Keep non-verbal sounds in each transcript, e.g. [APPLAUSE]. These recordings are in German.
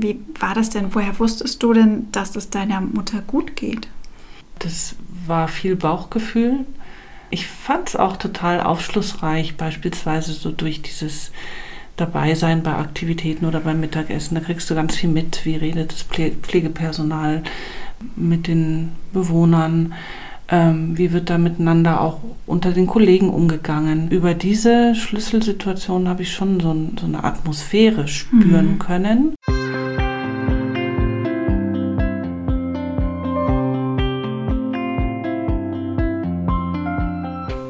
Wie war das denn? Woher wusstest du denn, dass es deiner Mutter gut geht? Das war viel Bauchgefühl. Ich fand es auch total aufschlussreich, beispielsweise so durch dieses Dabeisein bei Aktivitäten oder beim Mittagessen. Da kriegst du ganz viel mit, wie redet das Pflegepersonal mit den Bewohnern, ähm, wie wird da miteinander auch unter den Kollegen umgegangen. Über diese Schlüsselsituation habe ich schon so, so, eine Atmosphäre spüren mhm. können.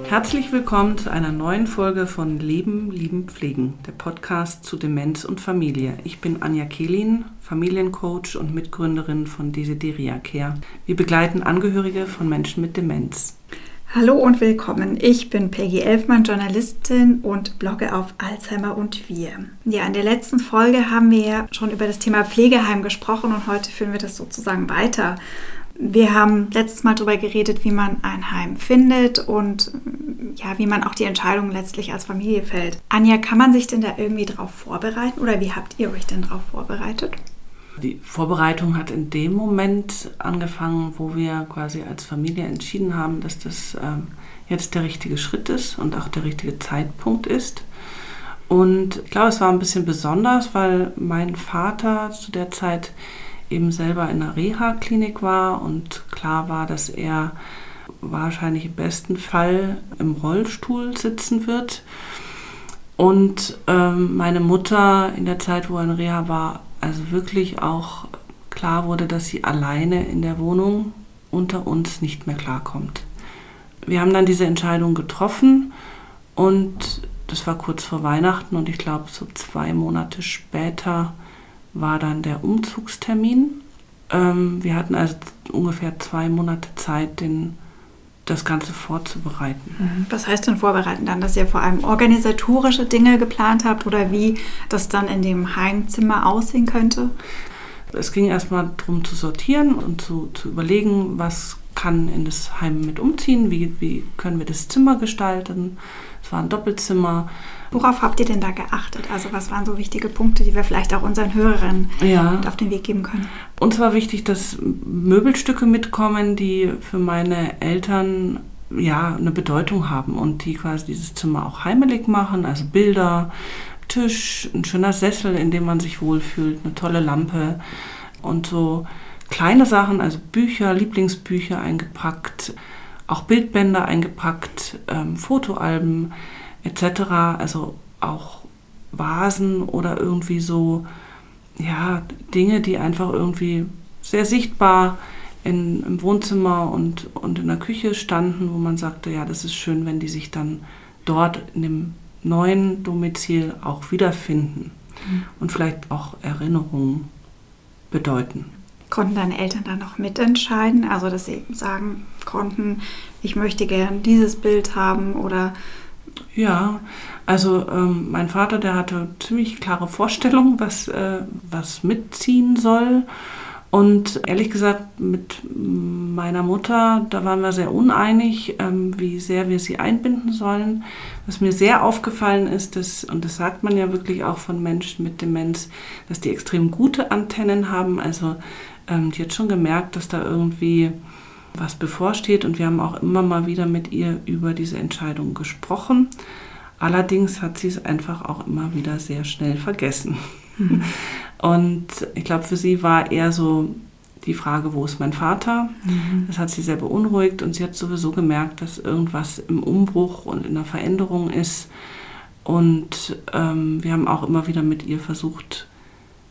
Herzlich willkommen zu einer neuen Folge von Leben, Lieben, Pflegen, der Podcast zu Demenz und Familie. Ich bin Anja Kehlin, Familiencoach und Mitgründerin von Desideria Care. Wir begleiten Angehörige von Menschen mit Demenz. Hallo und willkommen. Ich bin Peggy Elfmann, Journalistin und blogge auf Alzheimer und wir. Ja, in der letzten Folge haben wir schon über das Thema Pflegeheim gesprochen und heute führen wir das sozusagen weiter. Wir haben letztes Mal darüber geredet, wie man ein Heim findet und ja, wie man auch die Entscheidung letztlich als Familie fällt. Anja, kann man sich denn da irgendwie drauf vorbereiten oder wie habt ihr euch denn darauf vorbereitet? Die Vorbereitung hat in dem Moment angefangen, wo wir quasi als Familie entschieden haben, dass das ähm, jetzt der richtige Schritt ist und auch der richtige Zeitpunkt ist. Und ich glaube, es war ein bisschen besonders, weil mein Vater zu der Zeit eben selber in einer Reha-Klinik war und klar war, dass er wahrscheinlich im besten Fall im Rollstuhl sitzen wird. Und ähm, meine Mutter in der Zeit, wo er in Reha war, also wirklich auch klar wurde, dass sie alleine in der Wohnung unter uns nicht mehr klarkommt. Wir haben dann diese Entscheidung getroffen und das war kurz vor Weihnachten und ich glaube so zwei Monate später war dann der Umzugstermin. Ähm, wir hatten also ungefähr zwei Monate Zeit, den, das Ganze vorzubereiten. Mhm. Was heißt denn vorbereiten dann, dass ihr vor allem organisatorische Dinge geplant habt oder wie das dann in dem Heimzimmer aussehen könnte? Es ging erstmal darum zu sortieren und zu, zu überlegen, was kann in das Heim mit umziehen, wie, wie können wir das Zimmer gestalten. Es war ein Doppelzimmer. Worauf habt ihr denn da geachtet? Also was waren so wichtige Punkte, die wir vielleicht auch unseren Hörerinnen ja. auf den Weg geben können? Uns war wichtig, dass Möbelstücke mitkommen, die für meine Eltern ja eine Bedeutung haben und die quasi dieses Zimmer auch heimelig machen. Also Bilder, Tisch, ein schöner Sessel, in dem man sich wohlfühlt, eine tolle Lampe und so kleine Sachen, also Bücher, Lieblingsbücher eingepackt, auch Bildbänder eingepackt, ähm, Fotoalben etc. Also auch Vasen oder irgendwie so, ja, Dinge, die einfach irgendwie sehr sichtbar in, im Wohnzimmer und, und in der Küche standen, wo man sagte, ja, das ist schön, wenn die sich dann dort in dem neuen Domizil auch wiederfinden mhm. und vielleicht auch Erinnerungen bedeuten. Konnten deine Eltern dann noch mitentscheiden? Also, dass sie sagen konnten, ich möchte gern dieses Bild haben oder ja, also ähm, mein Vater, der hatte ziemlich klare Vorstellungen, was, äh, was mitziehen soll. Und ehrlich gesagt, mit meiner Mutter, da waren wir sehr uneinig, ähm, wie sehr wir sie einbinden sollen. Was mir sehr aufgefallen ist, dass, und das sagt man ja wirklich auch von Menschen mit Demenz, dass die extrem gute Antennen haben. Also ähm, die hat schon gemerkt, dass da irgendwie was bevorsteht und wir haben auch immer mal wieder mit ihr über diese Entscheidung gesprochen. Allerdings hat sie es einfach auch immer wieder sehr schnell vergessen. Mhm. [LAUGHS] Und ich glaube, für sie war eher so die Frage, wo ist mein Vater? Mhm. Das hat sie sehr beunruhigt und sie hat sowieso gemerkt, dass irgendwas im Umbruch und in der Veränderung ist. Und ähm, wir haben auch immer wieder mit ihr versucht,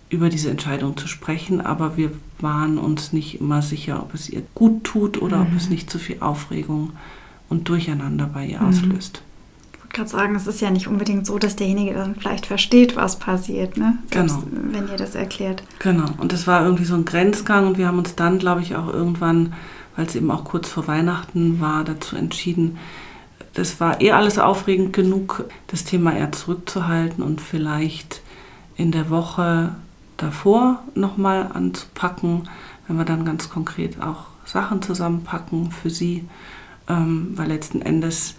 über diese Entscheidung zu sprechen, aber wir waren uns nicht immer sicher, ob es ihr gut tut oder mhm. ob es nicht zu viel Aufregung und Durcheinander bei ihr mhm. auslöst. Ich wollte gerade sagen, es ist ja nicht unbedingt so, dass derjenige dann vielleicht versteht, was passiert, ne? Selbst genau. wenn ihr das erklärt. Genau, und das war irgendwie so ein Grenzgang und wir haben uns dann, glaube ich, auch irgendwann, weil es eben auch kurz vor Weihnachten war, dazu entschieden, das war eh alles aufregend genug, das Thema eher zurückzuhalten und vielleicht in der Woche davor nochmal anzupacken, wenn wir dann ganz konkret auch Sachen zusammenpacken für sie, ähm, weil letzten Endes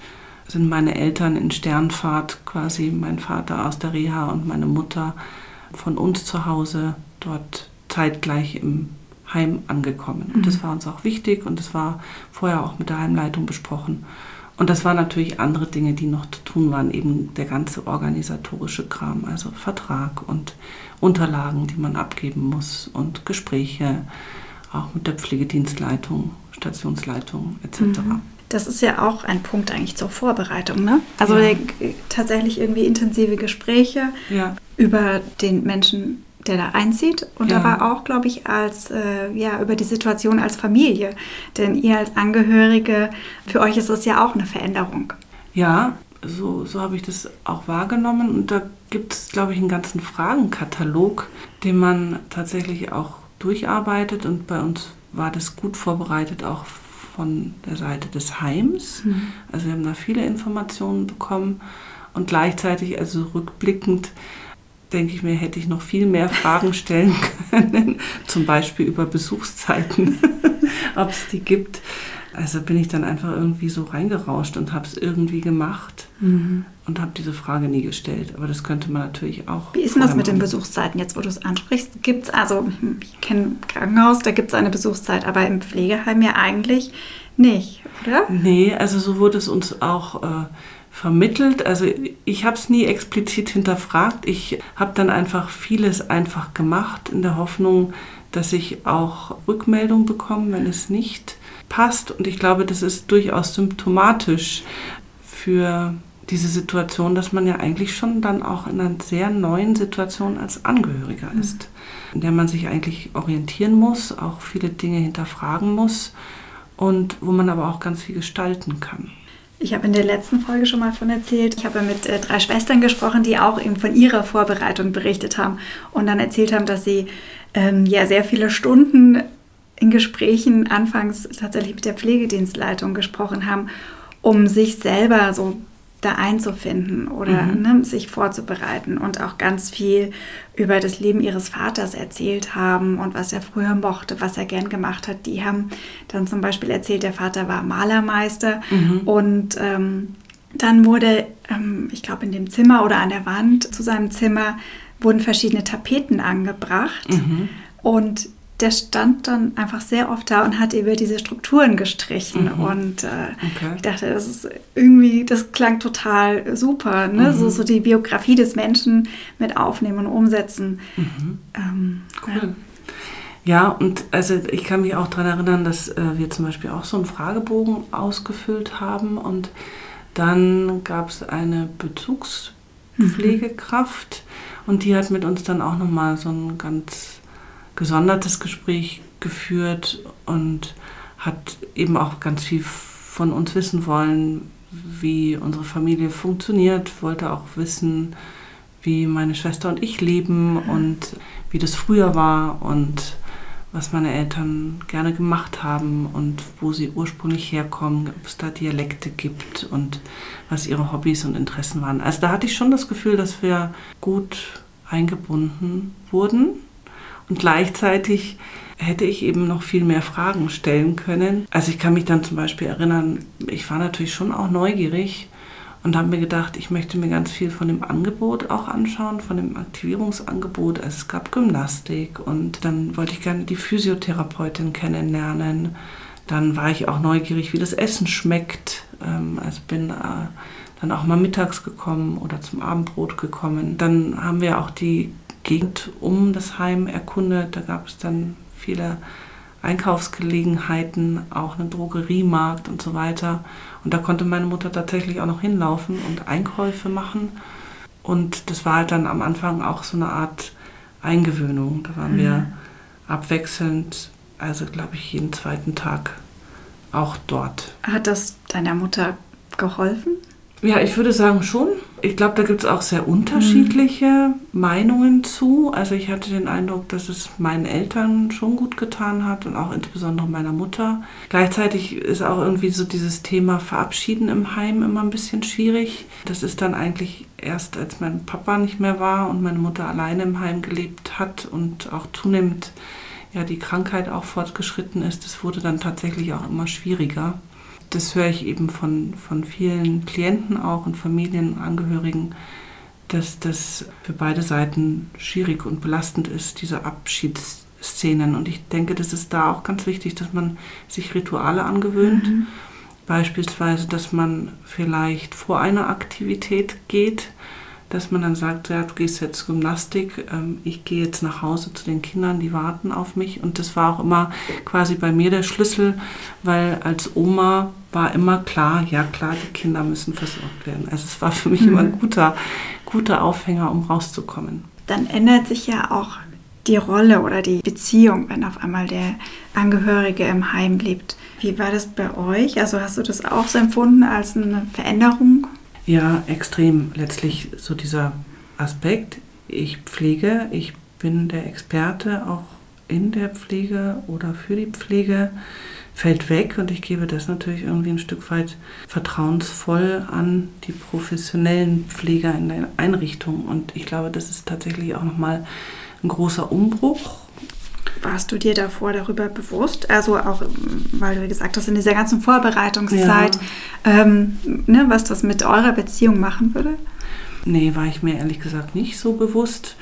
sind meine Eltern in Sternfahrt quasi, mein Vater aus der Reha und meine Mutter von uns zu Hause dort zeitgleich im Heim angekommen. Und das mhm. war uns auch wichtig und das war vorher auch mit der Heimleitung besprochen. Und das waren natürlich andere Dinge, die noch zu tun waren, eben der ganze organisatorische Kram, also Vertrag und Unterlagen, die man abgeben muss und Gespräche, auch mit der Pflegedienstleitung, Stationsleitung etc. Mhm. Das ist ja auch ein Punkt eigentlich zur Vorbereitung, ne? Also ja. tatsächlich irgendwie intensive Gespräche ja. über den Menschen, der da einzieht und ja. aber auch, glaube ich, als äh, ja über die Situation als Familie, denn ihr als Angehörige, für euch ist das ja auch eine Veränderung. Ja, so, so habe ich das auch wahrgenommen und da gibt es, glaube ich, einen ganzen Fragenkatalog, den man tatsächlich auch durcharbeitet und bei uns war das gut vorbereitet, auch von der Seite des Heims. Mhm. Also wir haben da viele Informationen bekommen und gleichzeitig, also rückblickend, denke ich mir, hätte ich noch viel mehr Fragen stellen [LAUGHS] können, zum Beispiel über Besuchszeiten, [LAUGHS] ob es die gibt. Also bin ich dann einfach irgendwie so reingerauscht und habe es irgendwie gemacht mhm. und habe diese Frage nie gestellt. Aber das könnte man natürlich auch. Wie ist denn das mit den Besuchszeiten jetzt, wo du es ansprichst? Gibt es, also ich kenne Krankenhaus, da gibt es eine Besuchszeit, aber im Pflegeheim ja eigentlich nicht, oder? Nee, also so wurde es uns auch. Äh, vermittelt. Also ich habe es nie explizit hinterfragt. Ich habe dann einfach vieles einfach gemacht in der Hoffnung, dass ich auch Rückmeldung bekomme, wenn es nicht passt. Und ich glaube, das ist durchaus symptomatisch für diese Situation, dass man ja eigentlich schon dann auch in einer sehr neuen Situation als Angehöriger mhm. ist, in der man sich eigentlich orientieren muss, auch viele Dinge hinterfragen muss und wo man aber auch ganz viel gestalten kann. Ich habe in der letzten Folge schon mal von erzählt. Ich habe mit äh, drei Schwestern gesprochen, die auch eben von ihrer Vorbereitung berichtet haben und dann erzählt haben, dass sie ähm, ja sehr viele Stunden in Gesprächen anfangs tatsächlich mit der Pflegedienstleitung gesprochen haben, um sich selber so da einzufinden oder mhm. ne, sich vorzubereiten und auch ganz viel über das Leben ihres Vaters erzählt haben und was er früher mochte, was er gern gemacht hat. Die haben dann zum Beispiel erzählt, der Vater war Malermeister mhm. und ähm, dann wurde, ähm, ich glaube, in dem Zimmer oder an der Wand zu seinem Zimmer wurden verschiedene Tapeten angebracht. Mhm. Und der stand dann einfach sehr oft da und hat über diese Strukturen gestrichen. Mhm. Und äh, okay. ich dachte, das ist irgendwie, das klang total super. Ne? Mhm. So, so die Biografie des Menschen mit aufnehmen und umsetzen. Mhm. Ähm, cool. Ja. Ja, und also ich kann mich auch daran erinnern, dass äh, wir zum Beispiel auch so einen Fragebogen ausgefüllt haben und dann gab es eine Bezugspflegekraft mhm. und die hat mit uns dann auch nochmal so ein ganz gesondertes Gespräch geführt und hat eben auch ganz viel von uns wissen wollen, wie unsere Familie funktioniert, wollte auch wissen, wie meine Schwester und ich leben und wie das früher war und was meine Eltern gerne gemacht haben und wo sie ursprünglich herkommen, ob es da Dialekte gibt und was ihre Hobbys und Interessen waren. Also da hatte ich schon das Gefühl, dass wir gut eingebunden wurden und gleichzeitig hätte ich eben noch viel mehr Fragen stellen können. Also ich kann mich dann zum Beispiel erinnern, ich war natürlich schon auch neugierig und habe mir gedacht, ich möchte mir ganz viel von dem Angebot auch anschauen, von dem Aktivierungsangebot. Also es gab Gymnastik und dann wollte ich gerne die Physiotherapeutin kennenlernen. Dann war ich auch neugierig, wie das Essen schmeckt. Ähm, also bin äh, dann auch mal mittags gekommen oder zum Abendbrot gekommen. Dann haben wir auch die Gegend um das Heim erkundet. Da gab es dann viele Einkaufsgelegenheiten, auch einen Drogeriemarkt und so weiter. Und da konnte meine Mutter tatsächlich auch noch hinlaufen und Einkäufe machen. Und das war halt dann am Anfang auch so eine Art Eingewöhnung. Da waren mhm. wir abwechselnd, also glaube ich jeden zweiten Tag auch dort. Hat das deiner Mutter geholfen? Ja, ich würde sagen schon. Ich glaube, da gibt es auch sehr unterschiedliche mhm. Meinungen zu. Also ich hatte den Eindruck, dass es meinen Eltern schon gut getan hat und auch insbesondere meiner Mutter. Gleichzeitig ist auch irgendwie so dieses Thema Verabschieden im Heim immer ein bisschen schwierig. Das ist dann eigentlich erst, als mein Papa nicht mehr war und meine Mutter alleine im Heim gelebt hat und auch zunehmend ja die Krankheit auch fortgeschritten ist. Das wurde dann tatsächlich auch immer schwieriger das höre ich eben von, von vielen Klienten auch und Familienangehörigen, dass das für beide Seiten schwierig und belastend ist, diese Abschiedsszenen. Und ich denke, das ist da auch ganz wichtig, dass man sich Rituale angewöhnt. Mhm. Beispielsweise, dass man vielleicht vor einer Aktivität geht, dass man dann sagt, ja, du gehst jetzt Gymnastik, ähm, ich gehe jetzt nach Hause zu den Kindern, die warten auf mich. Und das war auch immer quasi bei mir der Schlüssel, weil als Oma war immer klar, ja klar, die Kinder müssen versorgt werden. Also es war für mich mhm. immer ein guter, guter Aufhänger, um rauszukommen. Dann ändert sich ja auch die Rolle oder die Beziehung, wenn auf einmal der Angehörige im Heim lebt. Wie war das bei euch? Also hast du das auch so empfunden als eine Veränderung? Ja, extrem. Letztlich so dieser Aspekt, ich pflege, ich bin der Experte auch in der Pflege oder für die Pflege, fällt weg und ich gebe das natürlich irgendwie ein Stück weit vertrauensvoll an die professionellen Pfleger in der Einrichtung. Und ich glaube, das ist tatsächlich auch nochmal ein großer Umbruch warst du dir davor darüber bewusst? Also auch, weil du gesagt hast, in dieser ganzen Vorbereitungszeit, ja. ähm, ne, was das mit eurer Beziehung machen würde? Nee, war ich mir ehrlich gesagt nicht so bewusst.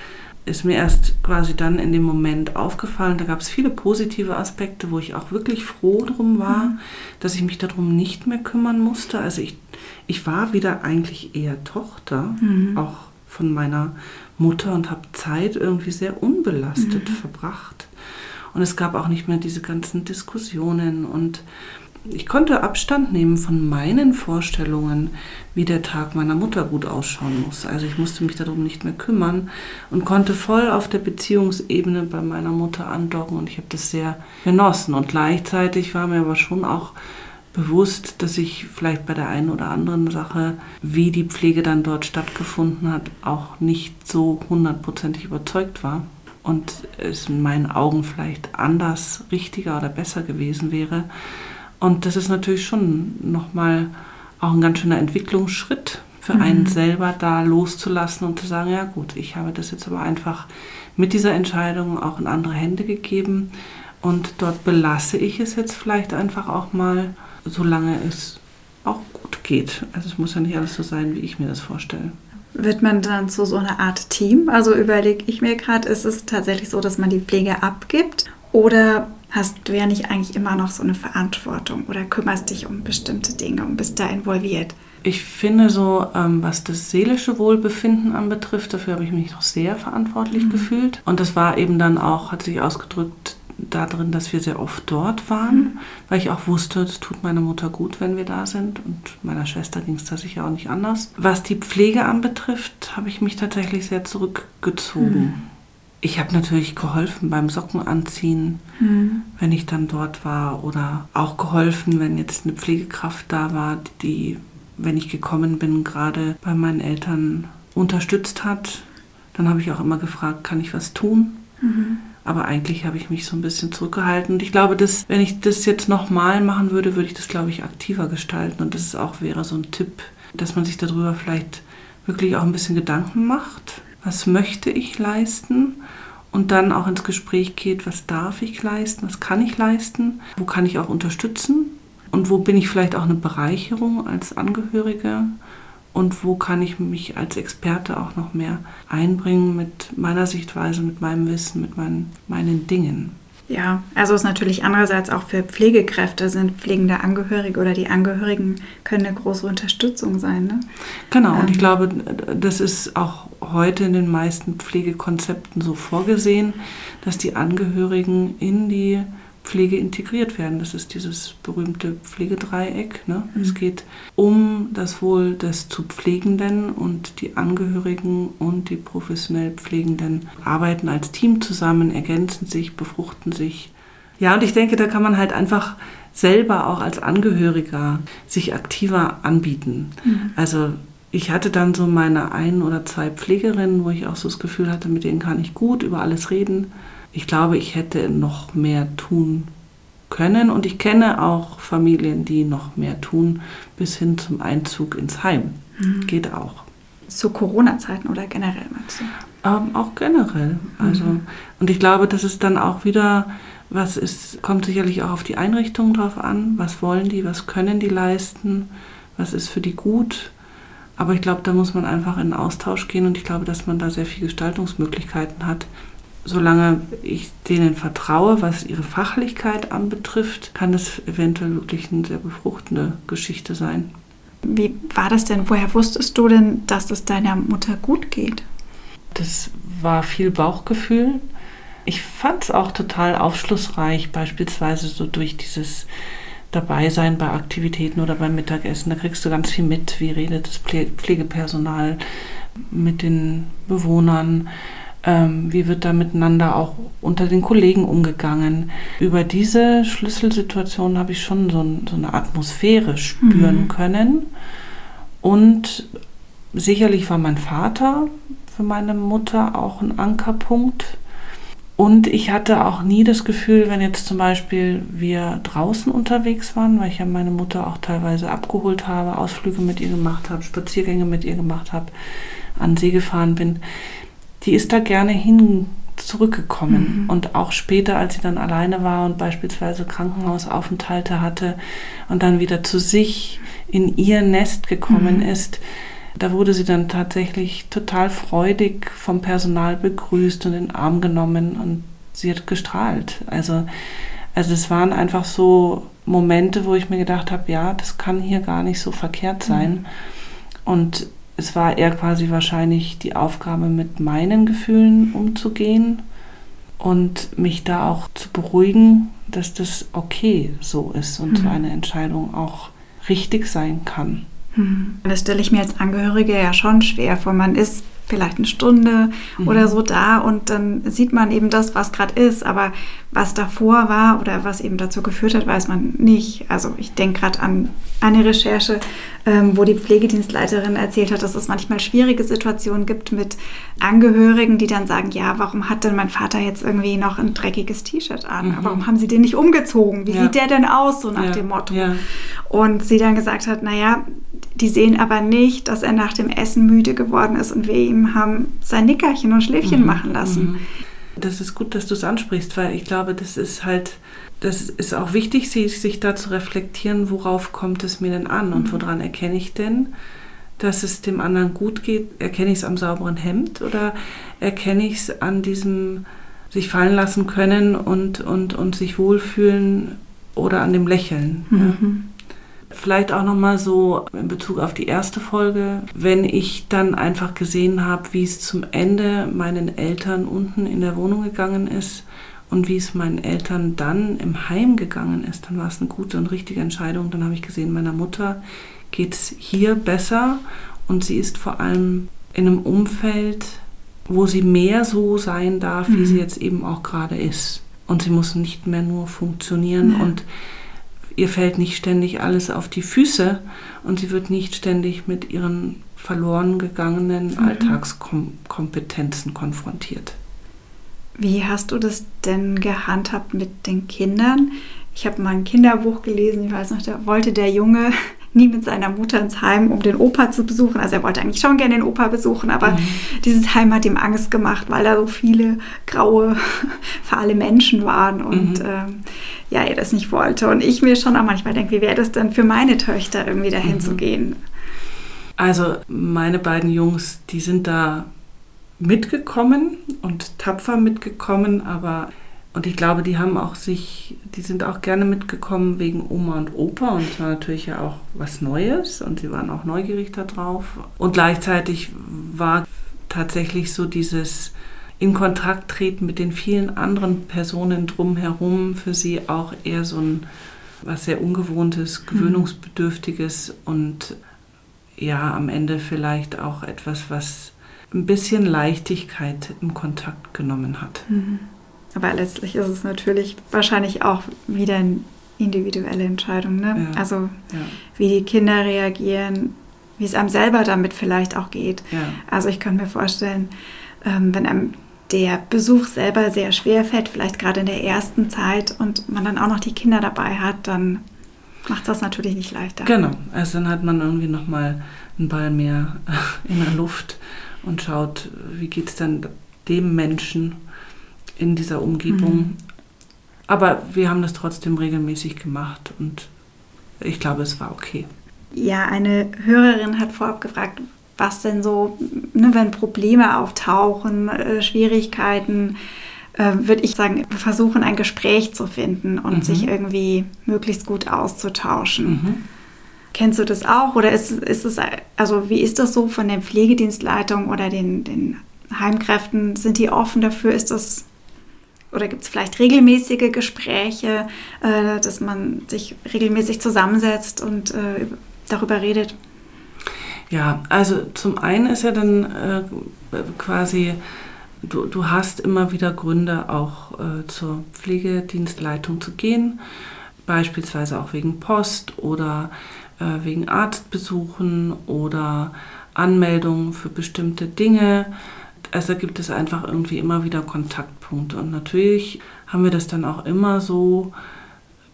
Ist mir erst quasi dann in dem Moment aufgefallen. Da gab es viele positive Aspekte, wo ich auch wirklich froh drum war, mhm. dass ich mich darum nicht mehr kümmern musste. Also ich, ich war wieder eigentlich eher Tochter, mhm. auch von meiner Mutter und habe Zeit irgendwie sehr unbelastet mhm. verbracht. Und es gab auch nicht mehr diese ganzen Diskussionen. Und ich konnte Abstand nehmen von meinen Vorstellungen, wie der Tag meiner Mutter gut ausschauen muss. Also ich musste mich darum nicht mehr kümmern und konnte voll auf der Beziehungsebene bei meiner Mutter andocken. Und ich habe das sehr genossen. Und gleichzeitig war mir aber schon auch bewusst, dass ich vielleicht bei der einen oder anderen Sache, wie die Pflege dann dort stattgefunden hat, auch nicht so hundertprozentig überzeugt war und es in meinen Augen vielleicht anders, richtiger oder besser gewesen wäre. Und das ist natürlich schon nochmal auch ein ganz schöner Entwicklungsschritt für mhm. einen selber, da loszulassen und zu sagen, ja gut, ich habe das jetzt aber einfach mit dieser Entscheidung auch in andere Hände gegeben und dort belasse ich es jetzt vielleicht einfach auch mal, solange es auch gut geht. Also es muss ja nicht alles so sein, wie ich mir das vorstelle wird man dann zu so einer Art Team? Also überlege ich mir gerade, ist es tatsächlich so, dass man die Pflege abgibt oder hast du ja nicht eigentlich immer noch so eine Verantwortung oder kümmerst dich um bestimmte Dinge und bist da involviert? Ich finde so, ähm, was das seelische Wohlbefinden anbetrifft, dafür habe ich mich noch sehr verantwortlich mhm. gefühlt. Und das war eben dann auch, hat sich ausgedrückt, darin, dass wir sehr oft dort waren, mhm. weil ich auch wusste, es tut meiner Mutter gut, wenn wir da sind und meiner Schwester ging es da sicher auch nicht anders. Was die Pflege anbetrifft, habe ich mich tatsächlich sehr zurückgezogen. Mhm. Ich habe natürlich geholfen beim Sockenanziehen, mhm. wenn ich dann dort war oder auch geholfen, wenn jetzt eine Pflegekraft da war, die, wenn ich gekommen bin, gerade bei meinen Eltern unterstützt hat. Dann habe ich auch immer gefragt, kann ich was tun? Mhm. Aber eigentlich habe ich mich so ein bisschen zurückgehalten. Und ich glaube, dass, wenn ich das jetzt nochmal machen würde, würde ich das, glaube ich, aktiver gestalten. Und das ist auch wäre so ein Tipp, dass man sich darüber vielleicht wirklich auch ein bisschen Gedanken macht. Was möchte ich leisten? Und dann auch ins Gespräch geht, was darf ich leisten? Was kann ich leisten? Wo kann ich auch unterstützen? Und wo bin ich vielleicht auch eine Bereicherung als Angehörige? und wo kann ich mich als Experte auch noch mehr einbringen mit meiner Sichtweise, mit meinem Wissen, mit meinen, meinen Dingen. Ja, also ist natürlich andererseits auch für Pflegekräfte sind pflegende Angehörige oder die Angehörigen können eine große Unterstützung sein. Ne? Genau, ähm. und ich ähm. glaube, das ist auch heute in den meisten Pflegekonzepten so vorgesehen, dass die Angehörigen in die Pflege integriert werden. Das ist dieses berühmte Pflegedreieck. Ne? Mhm. Es geht um das Wohl des zu Pflegenden und die Angehörigen und die professionell Pflegenden arbeiten als Team zusammen, ergänzen sich, befruchten sich. Ja, und ich denke, da kann man halt einfach selber auch als Angehöriger sich aktiver anbieten. Mhm. Also ich hatte dann so meine ein oder zwei Pflegerinnen, wo ich auch so das Gefühl hatte, mit denen kann ich gut über alles reden ich glaube, ich hätte noch mehr tun können und ich kenne auch Familien, die noch mehr tun, bis hin zum Einzug ins Heim. Mhm. Geht auch. Zu Corona-Zeiten oder generell meinst du? Ähm, auch generell. Also, mhm. Und ich glaube, das ist dann auch wieder, was ist, kommt sicherlich auch auf die Einrichtung drauf an. Was wollen die, was können die leisten, was ist für die gut. Aber ich glaube, da muss man einfach in den Austausch gehen und ich glaube, dass man da sehr viele Gestaltungsmöglichkeiten hat. Solange ich denen vertraue, was ihre Fachlichkeit anbetrifft, kann es eventuell wirklich eine sehr befruchtende Geschichte sein. Wie war das denn? Woher wusstest du denn, dass es deiner Mutter gut geht? Das war viel Bauchgefühl. Ich fand es auch total aufschlussreich, beispielsweise so durch dieses dabei sein bei Aktivitäten oder beim Mittagessen. Da kriegst du ganz viel mit, wie redet das Pflegepersonal mit den Bewohnern, ähm, wie wird da miteinander auch unter den Kollegen umgegangen. Über diese Schlüsselsituation habe ich schon so, so, eine Atmosphäre spüren mhm. können. Und sicherlich war mein Vater für meine Mutter auch ein Ankerpunkt und ich hatte auch nie das Gefühl, wenn jetzt zum Beispiel wir draußen unterwegs waren, weil ich ja meine Mutter auch teilweise abgeholt habe, Ausflüge mit ihr gemacht habe, Spaziergänge mit ihr gemacht habe, an See gefahren bin, die ist da gerne hin zurückgekommen. Mhm. Und auch später, als sie dann alleine war und beispielsweise Krankenhausaufenthalte hatte und dann wieder zu sich in ihr Nest gekommen mhm. ist, da wurde sie dann tatsächlich total freudig vom Personal begrüßt und in den Arm genommen und sie hat gestrahlt. Also, also es waren einfach so Momente, wo ich mir gedacht habe, ja, das kann hier gar nicht so verkehrt sein. Mhm. Und es war eher quasi wahrscheinlich die Aufgabe, mit meinen Gefühlen umzugehen und mich da auch zu beruhigen, dass das okay so ist und mhm. so eine Entscheidung auch richtig sein kann. Hm. Das stelle ich mir als Angehörige ja schon schwer vor. Man ist vielleicht eine Stunde mhm. oder so da und dann sieht man eben das, was gerade ist, aber was davor war oder was eben dazu geführt hat, weiß man nicht. Also ich denke gerade an eine Recherche, ähm, wo die Pflegedienstleiterin erzählt hat, dass es manchmal schwierige Situationen gibt mit Angehörigen, die dann sagen, ja, warum hat denn mein Vater jetzt irgendwie noch ein dreckiges T-Shirt an? Mhm. Warum haben sie den nicht umgezogen? Wie ja. sieht der denn aus, so nach ja. dem Motto? Ja. Und sie dann gesagt hat, naja, die sehen aber nicht, dass er nach dem Essen müde geworden ist und wir ihm haben sein Nickerchen und Schläfchen mhm. machen lassen. Das ist gut, dass du es ansprichst, weil ich glaube, das ist halt, das ist auch wichtig, sich da zu reflektieren, worauf kommt es mir denn an und mhm. woran erkenne ich denn, dass es dem anderen gut geht? Erkenne ich es am sauberen Hemd oder erkenne ich es an diesem sich fallen lassen können und, und, und sich wohlfühlen oder an dem Lächeln? Mhm. Vielleicht auch nochmal so in Bezug auf die erste Folge, wenn ich dann einfach gesehen habe, wie es zum Ende meinen Eltern unten in der Wohnung gegangen ist und wie es meinen Eltern dann im Heim gegangen ist, dann war es eine gute und richtige Entscheidung. Dann habe ich gesehen, meiner Mutter geht es hier besser und sie ist vor allem in einem Umfeld, wo sie mehr so sein darf, wie mhm. sie jetzt eben auch gerade ist. Und sie muss nicht mehr nur funktionieren ja. und ihr fällt nicht ständig alles auf die Füße und sie wird nicht ständig mit ihren verloren gegangenen mhm. Alltagskompetenzen konfrontiert. Wie hast du das denn gehandhabt mit den Kindern? Ich habe mal ein Kinderbuch gelesen, ich weiß noch, da wollte der Junge [LAUGHS] nie mit seiner Mutter ins Heim, um den Opa zu besuchen. Also er wollte eigentlich schon gerne den Opa besuchen, aber mhm. dieses Heim hat ihm Angst gemacht, weil da so viele graue, [LAUGHS] fahle Menschen waren und mhm. ähm, ja, er das nicht wollte. Und ich mir schon auch manchmal denke, wie wäre das denn für meine Töchter, irgendwie dahin mhm. zu gehen? Also meine beiden Jungs, die sind da mitgekommen und tapfer mitgekommen, aber und ich glaube, die haben auch sich, die sind auch gerne mitgekommen wegen Oma und Opa und es war natürlich ja auch was Neues und sie waren auch neugierig darauf. Und gleichzeitig war tatsächlich so dieses in Kontakt treten mit den vielen anderen Personen drumherum für sie auch eher so ein was sehr ungewohntes, mhm. gewöhnungsbedürftiges und ja, am Ende vielleicht auch etwas, was ein bisschen Leichtigkeit im Kontakt genommen hat. Mhm. Aber letztlich ist es natürlich wahrscheinlich auch wieder eine individuelle Entscheidung. Ne? Ja. Also ja. wie die Kinder reagieren, wie es einem selber damit vielleicht auch geht. Ja. Also ich kann mir vorstellen, ähm, wenn einem der Besuch selber sehr schwer fällt, vielleicht gerade in der ersten Zeit und man dann auch noch die Kinder dabei hat, dann macht das natürlich nicht leichter. Genau, also dann hat man irgendwie nochmal einen Ball mehr in der Luft und schaut, wie geht es dann dem Menschen in dieser Umgebung. Mhm. Aber wir haben das trotzdem regelmäßig gemacht und ich glaube, es war okay. Ja, eine Hörerin hat vorab gefragt, was denn so, ne, wenn Probleme auftauchen, äh, Schwierigkeiten, äh, würde ich sagen, versuchen, ein Gespräch zu finden und mhm. sich irgendwie möglichst gut auszutauschen. Mhm. Kennst du das auch? Oder ist, ist es, also wie ist das so von der Pflegedienstleitung oder den, den Heimkräften? Sind die offen dafür? Ist das oder gibt es vielleicht regelmäßige Gespräche, äh, dass man sich regelmäßig zusammensetzt und äh, darüber redet? Ja, also zum einen ist ja dann äh, quasi, du, du hast immer wieder Gründe, auch äh, zur Pflegedienstleitung zu gehen, beispielsweise auch wegen Post oder äh, wegen Arztbesuchen oder Anmeldungen für bestimmte Dinge. Also gibt es einfach irgendwie immer wieder Kontaktpunkte. Und natürlich haben wir das dann auch immer so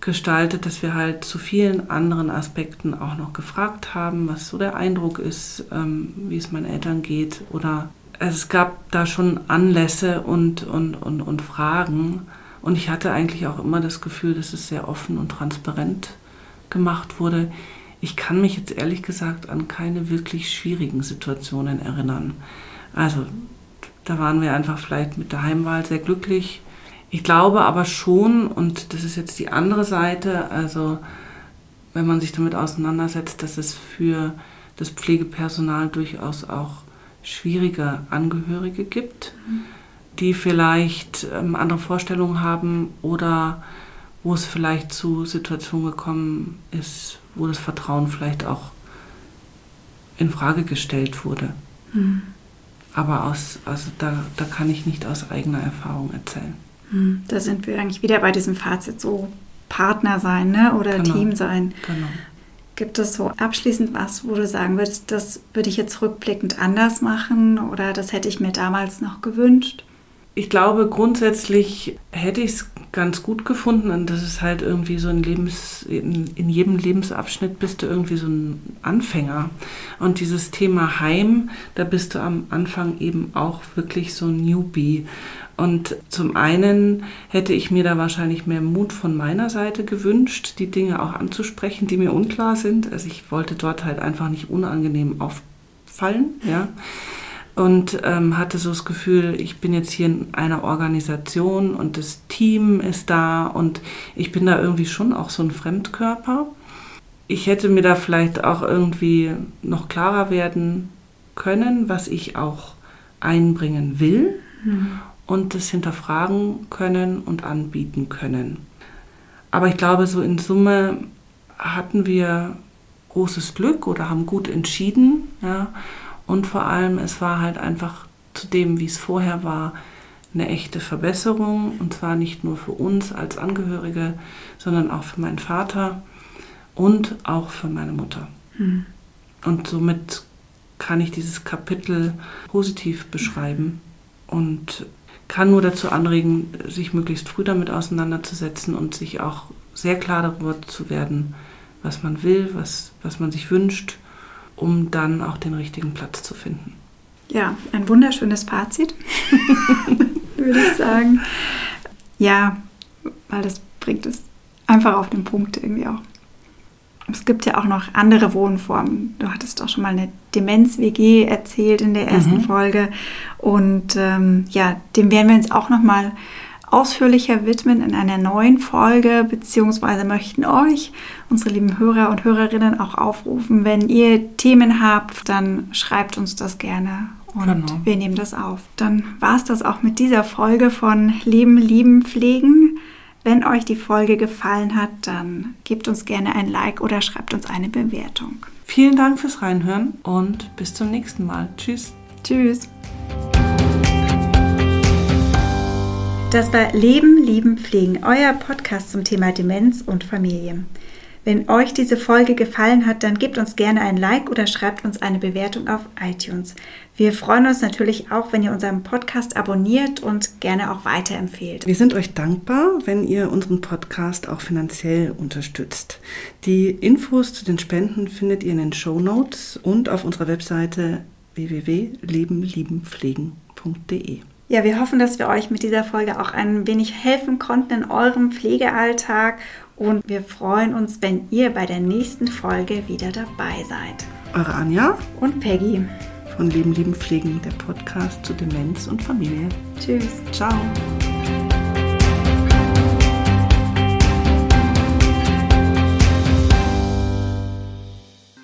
gestaltet, dass wir halt zu vielen anderen Aspekten auch noch gefragt haben, was so der Eindruck ist, ähm, wie es meinen Eltern geht. Oder also es gab da schon Anlässe und, und, und, und Fragen. Und ich hatte eigentlich auch immer das Gefühl, dass es sehr offen und transparent gemacht wurde. Ich kann mich jetzt ehrlich gesagt an keine wirklich schwierigen Situationen erinnern. Also da waren wir einfach vielleicht mit der Heimwahl sehr glücklich ich glaube aber schon, und das ist jetzt die andere Seite, also wenn man sich damit auseinandersetzt, dass es für das Pflegepersonal durchaus auch schwierige Angehörige gibt, mhm. die vielleicht ähm, andere Vorstellungen haben oder wo es vielleicht zu Situationen gekommen ist, wo das Vertrauen vielleicht auch in Frage gestellt wurde. Mhm. Aber aus, also da, da kann ich nicht aus eigener Erfahrung erzählen. Hm, da sind wir eigentlich wieder bei diesem Fazit so Partner sein ne? oder genau. Team sein. Genau. Gibt es so abschließend was, wo du sagen würdest, das würde ich jetzt rückblickend anders machen oder das hätte ich mir damals noch gewünscht? Ich glaube, grundsätzlich hätte ich es ganz gut gefunden und das ist halt irgendwie so ein Lebens, in, in, jedem Lebensabschnitt bist du irgendwie so ein Anfänger. Und dieses Thema Heim, da bist du am Anfang eben auch wirklich so ein Newbie. Und zum einen hätte ich mir da wahrscheinlich mehr Mut von meiner Seite gewünscht, die Dinge auch anzusprechen, die mir unklar sind. Also ich wollte dort halt einfach nicht unangenehm auffallen, ja. Und ähm, hatte so das Gefühl, ich bin jetzt hier in einer Organisation und das Team ist da und ich bin da irgendwie schon auch so ein Fremdkörper. Ich hätte mir da vielleicht auch irgendwie noch klarer werden können, was ich auch einbringen will. Mhm und das hinterfragen können und anbieten können. Aber ich glaube, so in Summe hatten wir großes Glück oder haben gut entschieden. Ja? Und vor allem, es war halt einfach zu dem, wie es vorher war, eine echte Verbesserung. Und zwar nicht nur für uns als Angehörige, sondern auch für meinen Vater und auch für meine Mutter. Mhm. Und somit kann ich dieses Kapitel positiv beschreiben. Und kann nur dazu anregen, sich möglichst früh damit auseinanderzusetzen und sich auch sehr klar darüber zu werden, was man will, was, was man sich wünscht, um dann auch den richtigen Platz zu finden. Ja, ein wunderschönes Fazit, [LAUGHS] würde ich sagen. Ja, weil das bringt es einfach auf den Punkt irgendwie auch. Es gibt ja auch noch andere Wohnformen. Du hattest auch schon mal eine Demenz-WG erzählt in der ersten mhm. Folge. Und ähm, ja, dem werden wir uns auch noch mal ausführlicher widmen in einer neuen Folge, beziehungsweise möchten euch, unsere lieben Hörer und Hörerinnen, auch aufrufen, wenn ihr Themen habt, dann schreibt uns das gerne und genau. wir nehmen das auf. Dann war es das auch mit dieser Folge von Leben, Lieben, Pflegen. Wenn euch die Folge gefallen hat, dann gebt uns gerne ein Like oder schreibt uns eine Bewertung. Vielen Dank fürs Reinhören und bis zum nächsten Mal. Tschüss. Tschüss. Das war Leben, Lieben, Pflegen, euer Podcast zum Thema Demenz und Familie. Wenn euch diese Folge gefallen hat, dann gebt uns gerne ein Like oder schreibt uns eine Bewertung auf iTunes. Wir freuen uns natürlich auch, wenn ihr unseren Podcast abonniert und gerne auch weiterempfehlt. Wir sind euch dankbar, wenn ihr unseren Podcast auch finanziell unterstützt. Die Infos zu den Spenden findet ihr in den Show Notes und auf unserer Webseite www.lebenliebenpflegen.de. Ja, wir hoffen, dass wir euch mit dieser Folge auch ein wenig helfen konnten in eurem Pflegealltag und wir freuen uns, wenn ihr bei der nächsten Folge wieder dabei seid. Eure Anja und Peggy. von Leben, Lieben, Pflegen, der Podcast zu Demenz und Familie. Tschüss. Ciao.